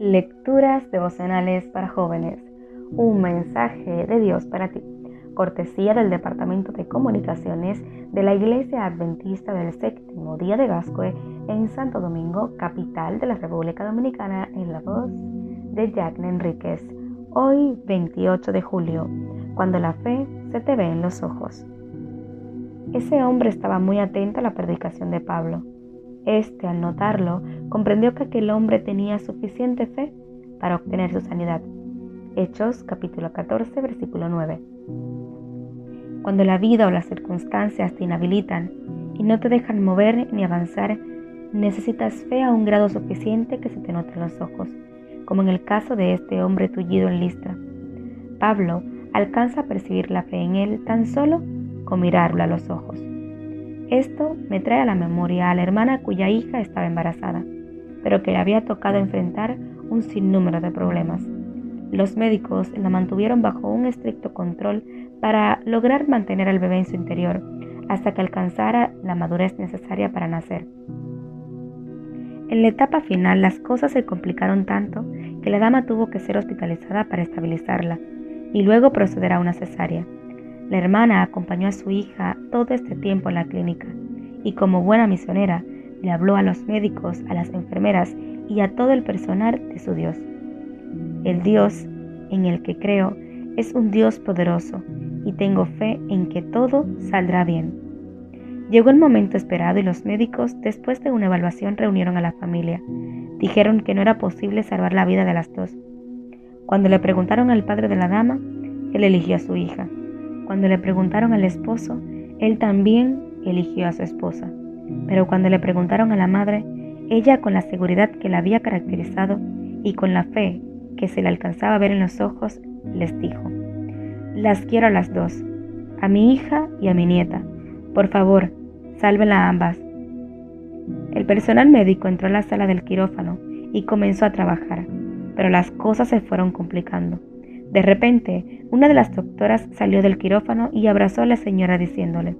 Lecturas devocionales para jóvenes. Un mensaje de Dios para ti. Cortesía del Departamento de Comunicaciones de la Iglesia Adventista del Séptimo Día de Gascue en Santo Domingo, capital de la República Dominicana, en la voz de Jack Enríquez. Hoy, 28 de julio, cuando la fe se te ve en los ojos. Ese hombre estaba muy atento a la predicación de Pablo este, al notarlo, comprendió que aquel hombre tenía suficiente fe para obtener su sanidad. Hechos capítulo 14, versículo 9. Cuando la vida o las circunstancias te inhabilitan y no te dejan mover ni avanzar, necesitas fe a un grado suficiente que se te note en los ojos, como en el caso de este hombre tullido en Listra. Pablo alcanza a percibir la fe en él tan solo con mirarlo a los ojos. Esto me trae a la memoria a la hermana cuya hija estaba embarazada, pero que le había tocado enfrentar un sinnúmero de problemas. Los médicos la mantuvieron bajo un estricto control para lograr mantener al bebé en su interior hasta que alcanzara la madurez necesaria para nacer. En la etapa final las cosas se complicaron tanto que la dama tuvo que ser hospitalizada para estabilizarla y luego proceder a una cesárea. La hermana acompañó a su hija todo este tiempo en la clínica y como buena misionera le habló a los médicos, a las enfermeras y a todo el personal de su Dios. El Dios en el que creo es un Dios poderoso y tengo fe en que todo saldrá bien. Llegó el momento esperado y los médicos, después de una evaluación, reunieron a la familia. Dijeron que no era posible salvar la vida de las dos. Cuando le preguntaron al padre de la dama, él eligió a su hija. Cuando le preguntaron al esposo, él también eligió a su esposa. Pero cuando le preguntaron a la madre, ella con la seguridad que la había caracterizado y con la fe que se le alcanzaba a ver en los ojos, les dijo, las quiero a las dos, a mi hija y a mi nieta. Por favor, sálvenla a ambas. El personal médico entró a la sala del quirófano y comenzó a trabajar, pero las cosas se fueron complicando. De repente, una de las doctoras salió del quirófano y abrazó a la señora diciéndole,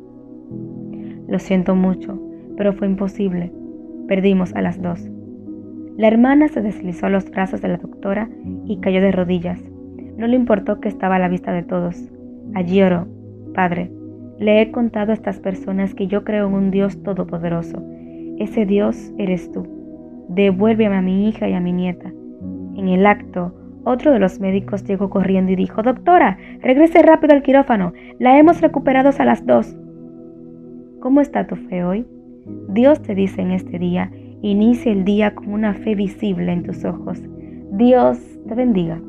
Lo siento mucho, pero fue imposible. Perdimos a las dos. La hermana se deslizó a los brazos de la doctora y cayó de rodillas. No le importó que estaba a la vista de todos. Allí oró, Padre, le he contado a estas personas que yo creo en un Dios todopoderoso. Ese Dios eres tú. Devuélveme a mi hija y a mi nieta. En el acto, otro de los médicos llegó corriendo y dijo, Doctora, regrese rápido al quirófano. La hemos recuperado a las dos. ¿Cómo está tu fe hoy? Dios te dice en este día, inicia el día con una fe visible en tus ojos. Dios te bendiga.